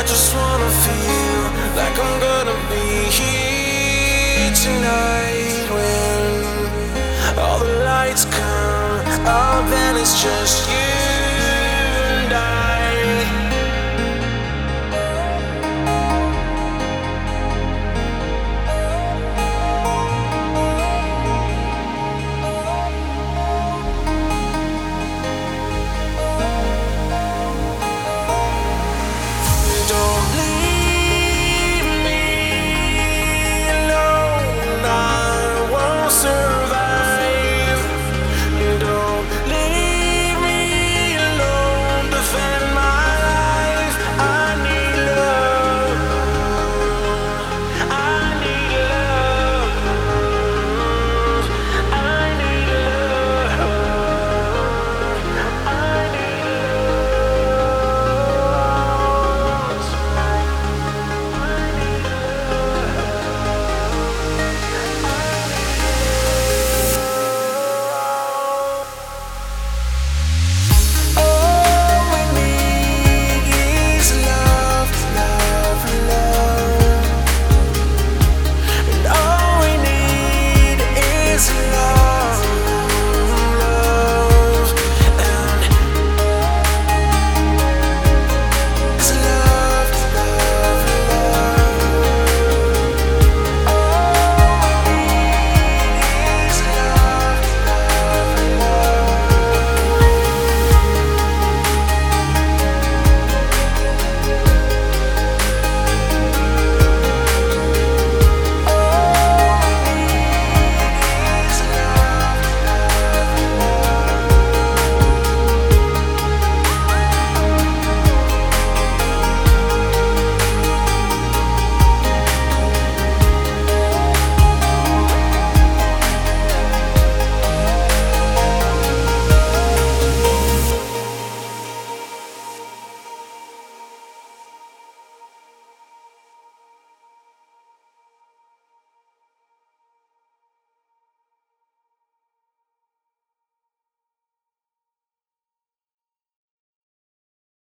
I just wanna feel like I'm gonna be here tonight when all the lights come up and it's just you.